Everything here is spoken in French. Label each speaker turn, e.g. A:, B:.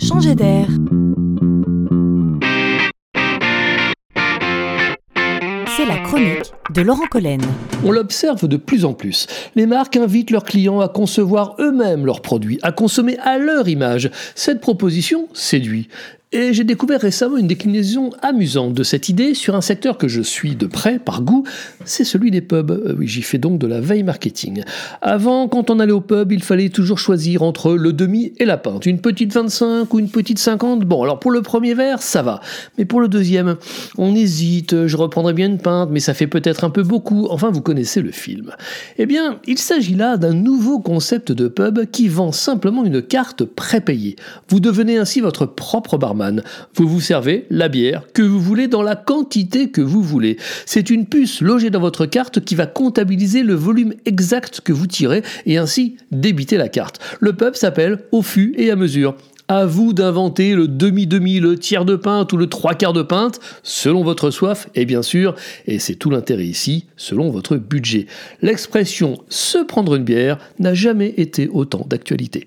A: changer d'air. C'est la chronique de Laurent Collen.
B: On l'observe de plus en plus. Les marques invitent leurs clients à concevoir eux-mêmes leurs produits, à consommer à leur image. Cette proposition séduit. Et j'ai découvert récemment une déclinaison amusante de cette idée sur un secteur que je suis de près, par goût, c'est celui des pubs. Euh, oui, j'y fais donc de la veille marketing. Avant, quand on allait au pub, il fallait toujours choisir entre le demi et la pinte. Une petite 25 ou une petite 50. Bon, alors pour le premier verre, ça va. Mais pour le deuxième, on hésite, je reprendrai bien une pinte, mais ça fait peut-être un peu beaucoup. Enfin, vous connaissez le film. Eh bien, il s'agit là d'un nouveau concept de pub qui vend simplement une carte prépayée. Vous devenez ainsi votre propre vous vous servez la bière que vous voulez dans la quantité que vous voulez. C'est une puce logée dans votre carte qui va comptabiliser le volume exact que vous tirez et ainsi débiter la carte. Le pub s'appelle au fût et à mesure. À vous d'inventer le demi-demi, le tiers de pinte ou le trois quarts de pinte, selon votre soif, et bien sûr, et c'est tout l'intérêt ici, selon votre budget. L'expression se prendre une bière n'a jamais été autant d'actualité.